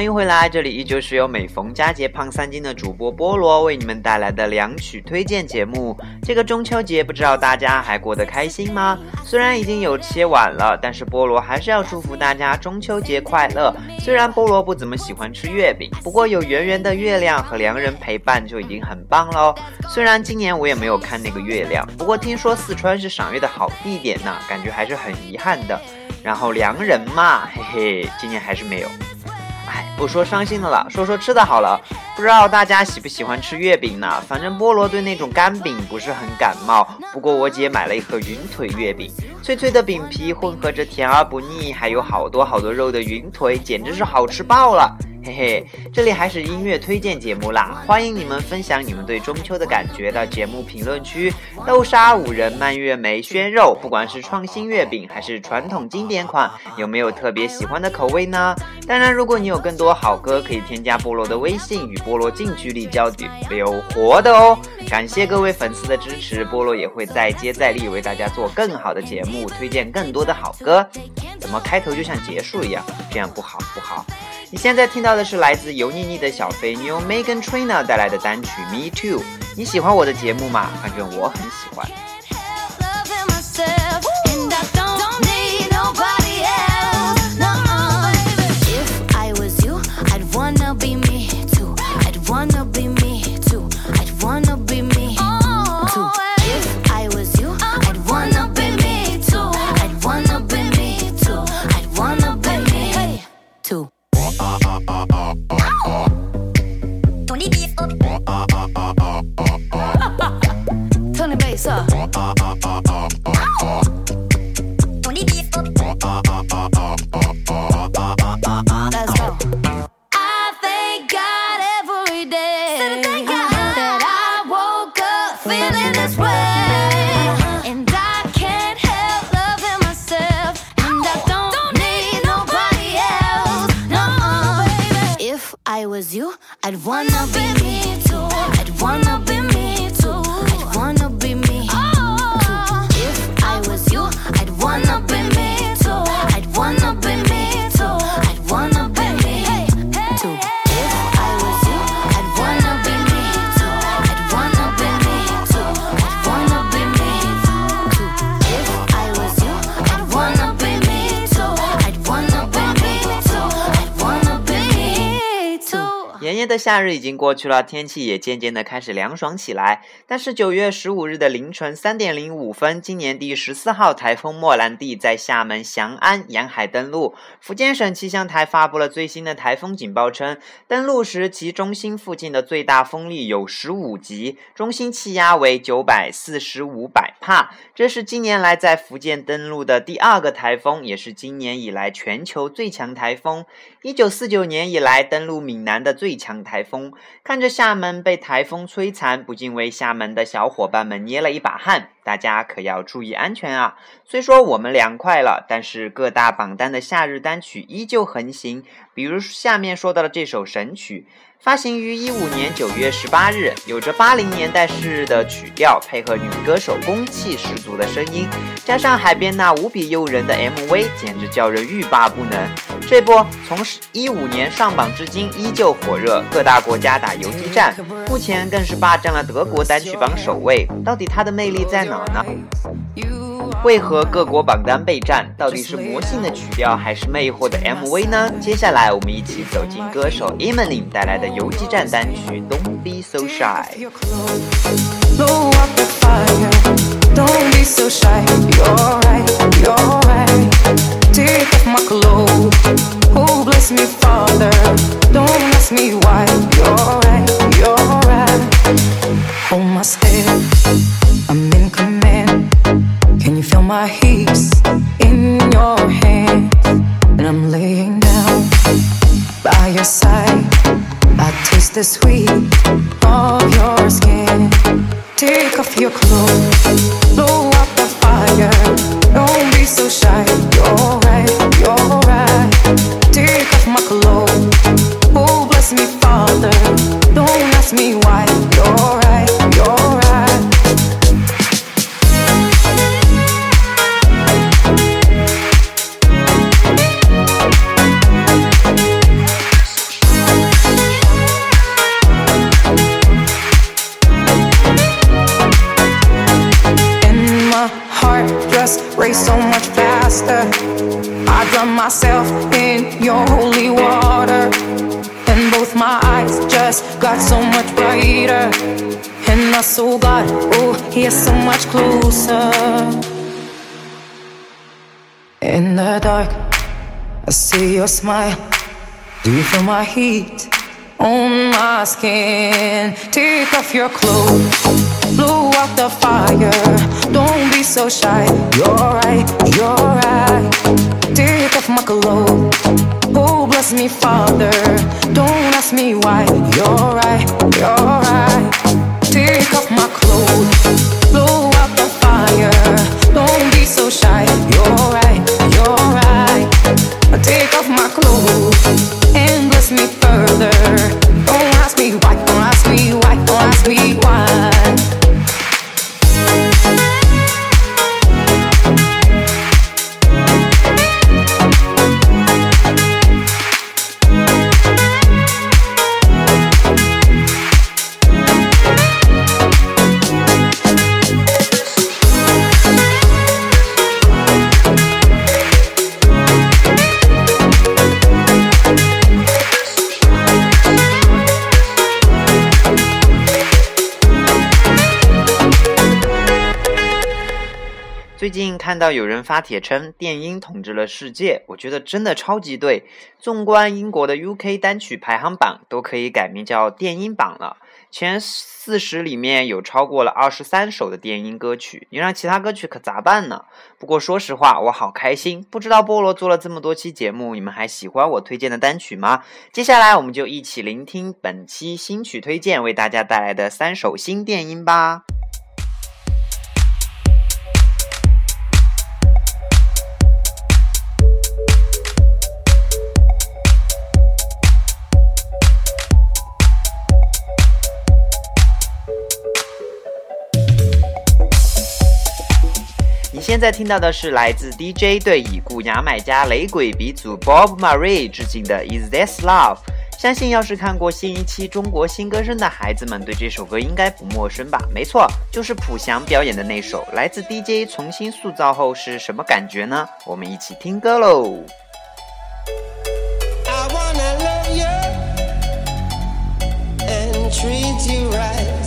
欢迎回来，这里依旧是由每逢佳节胖三斤的主播菠萝为你们带来的两曲推荐节目。这个中秋节，不知道大家还过得开心吗？虽然已经有些晚了，但是菠萝还是要祝福大家中秋节快乐。虽然菠萝不怎么喜欢吃月饼，不过有圆圆的月亮和良人陪伴就已经很棒喽。虽然今年我也没有看那个月亮，不过听说四川是赏月的好地点呢，感觉还是很遗憾的。然后良人嘛，嘿嘿，今年还是没有。不说伤心的了，说说吃的好了。不知道大家喜不喜欢吃月饼呢？反正菠萝对那种干饼不是很感冒。不过我姐买了一盒云腿月饼，脆脆的饼皮混合着甜而不腻，还有好多好多肉的云腿，简直是好吃爆了。嘿嘿，这里还是音乐推荐节目啦，欢迎你们分享你们对中秋的感觉到节目评论区。豆沙五仁、蔓越莓、鲜肉，不管是创新月饼还是传统经典款，有没有特别喜欢的口味呢？当然，如果你有更多好歌，可以添加菠萝的微信，与菠萝近距离交流活的哦。感谢各位粉丝的支持，菠萝也会再接再厉，为大家做更好的节目，推荐更多的好歌。怎么开头就像结束一样？这样不好不好。你现在听到的是来自油腻腻的小肥妞 Megan Trainor 带来的单曲 Me Too。你喜欢我的节目吗？反正我很喜欢。的夏日已经过去了，天气也渐渐的开始凉爽起来。但是九月十五日的凌晨三点零五分，今年第十四号台风莫兰蒂在厦门翔安沿海登陆。福建省气象台发布了最新的台风警报，称登陆时其中心附近的最大风力有十五级，中心气压为九百四十五百帕。这是近年来在福建登陆的第二个台风，也是今年以来全球最强台风。一九四九年以来登陆闽南的最强。台台风看着厦门被台风摧残，不禁为厦门的小伙伴们捏了一把汗。大家可要注意安全啊！虽说我们凉快了，但是各大榜单的夏日单曲依旧横行。比如下面说到的这首神曲，发行于一五年九月十八日，有着八零年代式的曲调，配合女歌手攻气十足的声音，加上海边那无比诱人的 MV，简直叫人欲罢不能。这波从一五年上榜至今依旧火热，各大国家打游击战，目前更是霸占了德国单曲榜首位。到底它的魅力在？哪呢？为何各国榜单备战？到底是魔性的曲调，还是魅惑的 MV 呢？接下来，我们一起走进歌手 Emily 带来的游击战单曲《Don't Be So Shy》。I'm in command. You feel my heat in your hands? And I'm laying down by your side. I taste the sweet of your skin. Take off your clothes, blow up the fire. Don't be so shy. Just got so much brighter. And my soul got, oh, he's so much closer. In the dark, I see your smile. Do you feel my heat on my skin? Take off your clothes, blow out the fire. Don't be so shy. You're right, you're right. My clothes. Oh, bless me, Father. Don't ask me why. You're right, you're right. Take off my clothes, blow out the fire. Don't be so shy. You're right, you're right. Take off my clothes and bless me further. Don't ask me why, don't ask me why, don't ask me 到有人发帖称电音统治了世界，我觉得真的超级对。纵观英国的 UK 单曲排行榜，都可以改名叫电音榜了。前四十里面有超过了二十三首的电音歌曲，你让其他歌曲可咋办呢？不过说实话，我好开心。不知道菠萝做了这么多期节目，你们还喜欢我推荐的单曲吗？接下来我们就一起聆听本期新曲推荐，为大家带来的三首新电音吧。现在听到的是来自 DJ 对已故牙买加雷鬼鼻祖 Bob Marley 致敬的《Is This Love》。相信要是看过新一期《中国新歌声》的孩子们，对这首歌应该不陌生吧？没错，就是朴翔表演的那首，来自 DJ 重新塑造后是什么感觉呢？我们一起听歌喽。是不是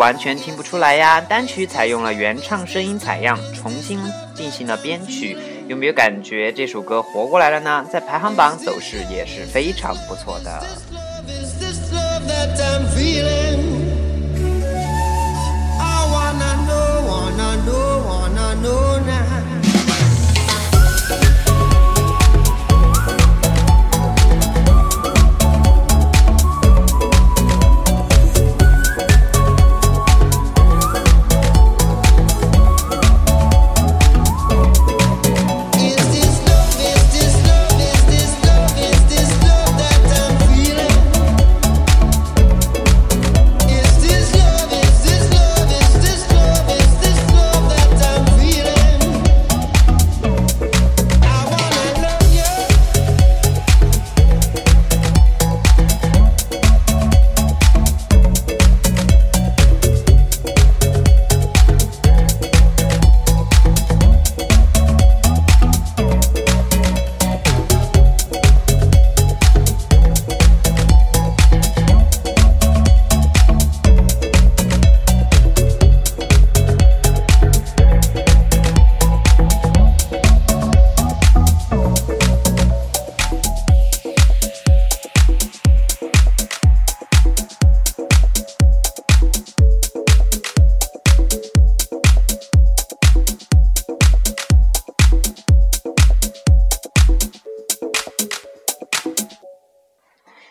完全听不出来呀？单曲采用了原唱声音采样，重新进行了编曲，有没有感觉这首歌活过来了呢？在排行榜走势也是非常不错的。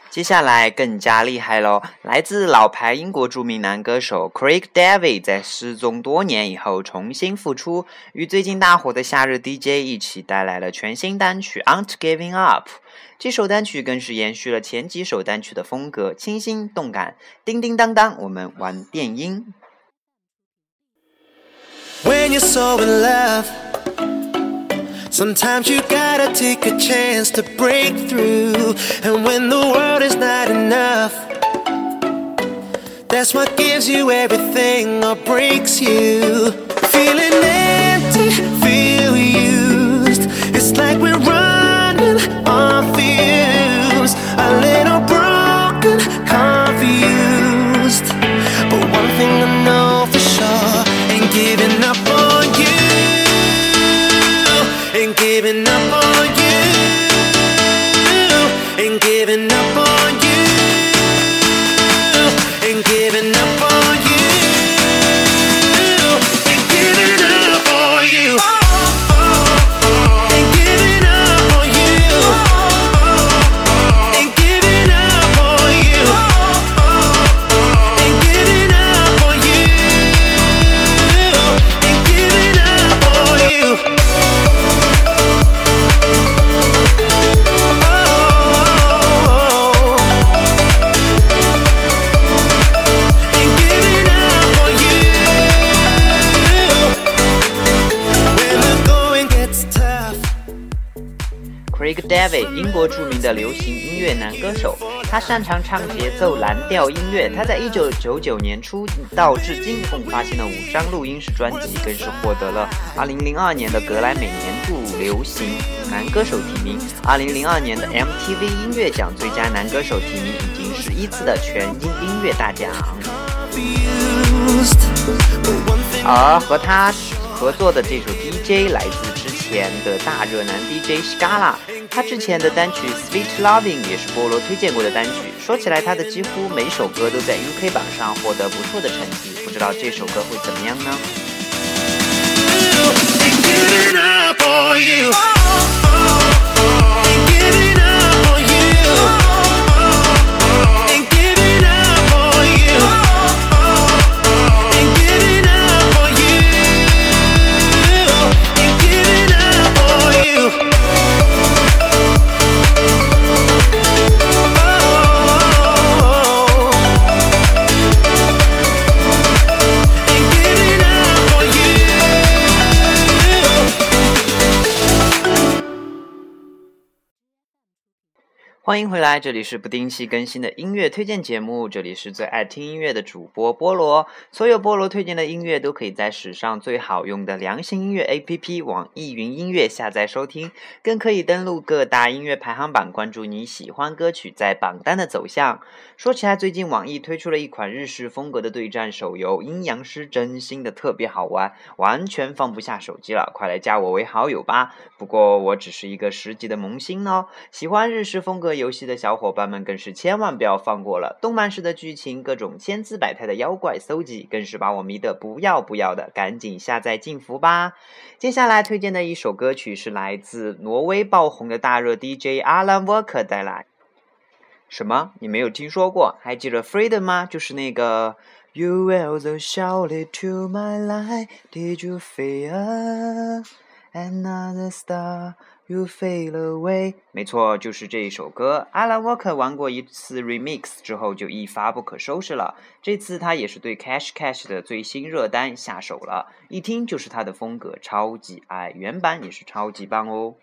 接下来更加厉害喽！来自老牌英国著名男歌手 Craig David 在失踪多年以后重新复出，与最近大火的夏日 DJ 一起带来了全新单曲《Aren't Giving Up》。这首单曲更是延续了前几首单曲的风格，清新动感。叮叮当当，我们玩电音。When you're so in love, sometimes you gotta take a chance to break through. And when the world is not enough, that's what gives you everything or breaks you. Feeling empty, feel used. It's like we're 英国著名的流行音乐男歌手，他擅长唱节奏蓝调音乐。他在一九九九年出道至今，共发行了五张录音室专辑，更是获得了二零零二年的格莱美年度流行男歌手提名，二零零二年的 MTV 音乐奖最佳男歌手提名，以及十一次的全英音乐大奖。而和他合作的这首 DJ 来自之前的大热男 DJ Scala，他之前的单曲 Sweet Loving 也是菠萝推荐过的单曲。说起来，他的几乎每首歌都在 UK 榜上获得不错的成绩，不知道这首歌会怎么样呢？欢迎回来，这里是不定期更新的音乐推荐节目，这里是最爱听音乐的主播菠萝。所有菠萝推荐的音乐都可以在史上最好用的良心音乐 APP 网易云音乐下载收听，更可以登录各大音乐排行榜，关注你喜欢歌曲在榜单的走向。说起来，最近网易推出了一款日式风格的对战手游《阴阳师》，真心的特别好玩，完全放不下手机了，快来加我为好友吧！不过我只是一个十级的萌新哦，喜欢日式风格游戏的小伙伴们更是千万不要放过了。动漫式的剧情，各种千姿百态的妖怪搜集，更是把我迷得不要不要的。赶紧下载进服吧！接下来推荐的一首歌曲是来自挪威爆红的大热 DJ Alan Walker 带来。什么？你没有听说过？还记得 Freedom 吗？就是那个。You will the shout it to my light. Did you fear another star? You fade away. 没错，就是这一首歌。Alan Walker 玩过一次 remix 之后就一发不可收拾了。这次他也是对 Cash Cash 的最新热单下手了，一听就是他的风格，超级爱。原版也是超级棒哦。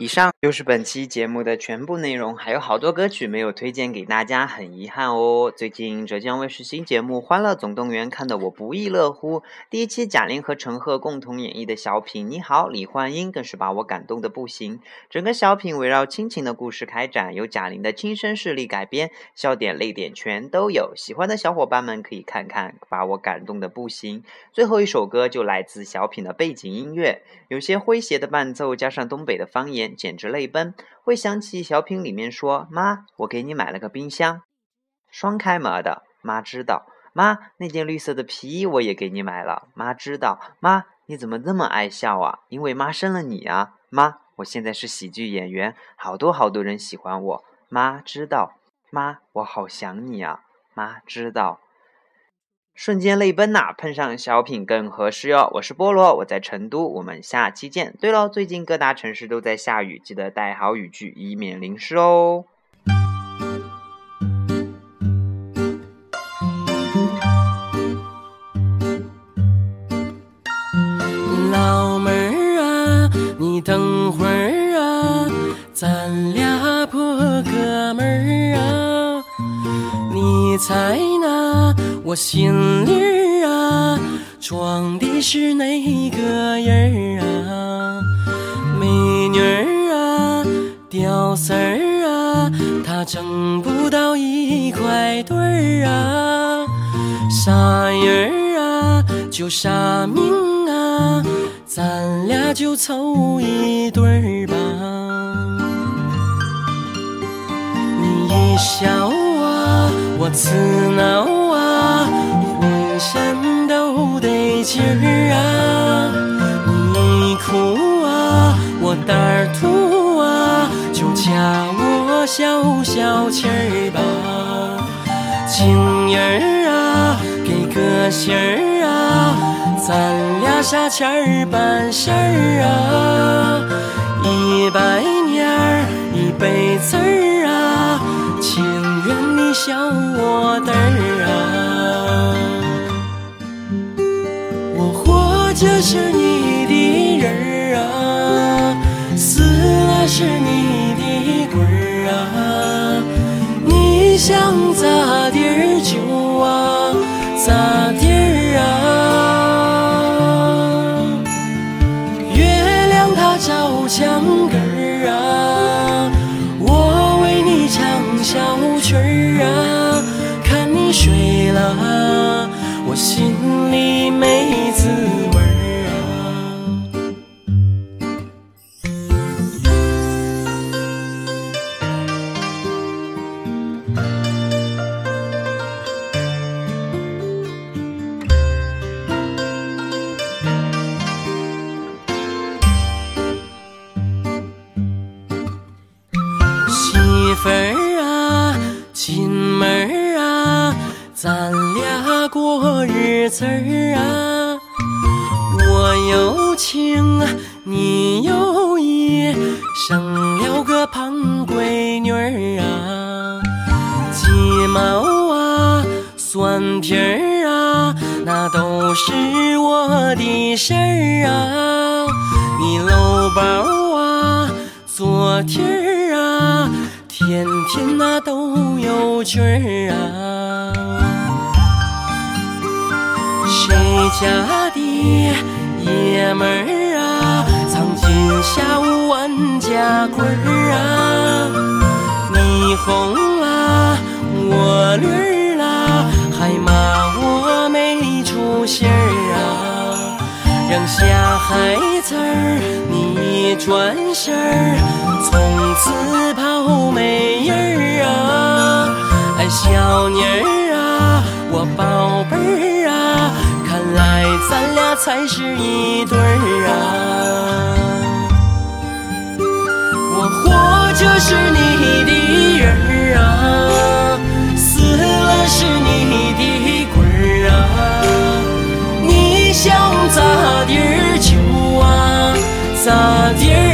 以上就是本期节目的全部内容，还有好多歌曲没有推荐给大家，很遗憾哦。最近浙江卫视新节目《欢乐总动员》看得我不亦乐乎，第一期贾玲和陈赫共同演绎的小品《你好，李焕英》更是把我感动的不行。整个小品围绕亲情的故事开展，由贾玲的亲身事例改编，笑点泪点全都有。喜欢的小伙伴们可以看看，把我感动的不行。最后一首歌就来自小品的背景音乐，有些诙谐的伴奏，加上东北的方言。简直泪奔，会想起小品里面说：“妈，我给你买了个冰箱，双开门的。”妈知道。妈，那件绿色的皮衣我也给你买了。妈知道。妈，你怎么那么爱笑啊？因为妈生了你啊。妈，我现在是喜剧演员，好多好多人喜欢我。妈知道。妈，我好想你啊。妈知道。瞬间泪奔呐，碰上小品更合适哟。我是菠萝，我在成都，我们下期见。对喽，最近各大城市都在下雨，记得带好雨具，以免淋湿哦。老妹儿啊，你等会儿啊，咱俩破哥们儿啊。猜那我心里儿啊，装的是哪个人儿啊？美女儿啊，屌丝儿啊，他挣不到一块堆儿啊。啥人儿啊，就啥命啊，咱俩就凑一对儿吧。你一笑，我刺挠啊，浑身都得劲儿啊。你哭啊，我胆儿突啊，就加我消消气儿吧。情人儿啊，给个信儿啊，咱俩啥钱儿办事儿啊？一百年儿一辈子儿，愿你笑我嘚儿啊。我活着是你的人儿啊，死了是你的鬼儿啊。你想咋地儿就啊咋心里没滋味毛啊，蒜皮儿啊，那都是我的事儿啊。你搂包啊，做题儿啊，天天那都有趣儿啊。谁家的爷们儿啊，藏金下五万家规儿啊？你红了，我绿儿啊，还骂我没出息儿啊！扔下孩子儿，你转身儿，从此跑没人儿啊！哎，小妮儿啊，我宝贝儿啊，看来咱俩才是一对儿啊！我活着是你的人儿啊，是你的鬼儿啊你想咋地儿就啊咋地儿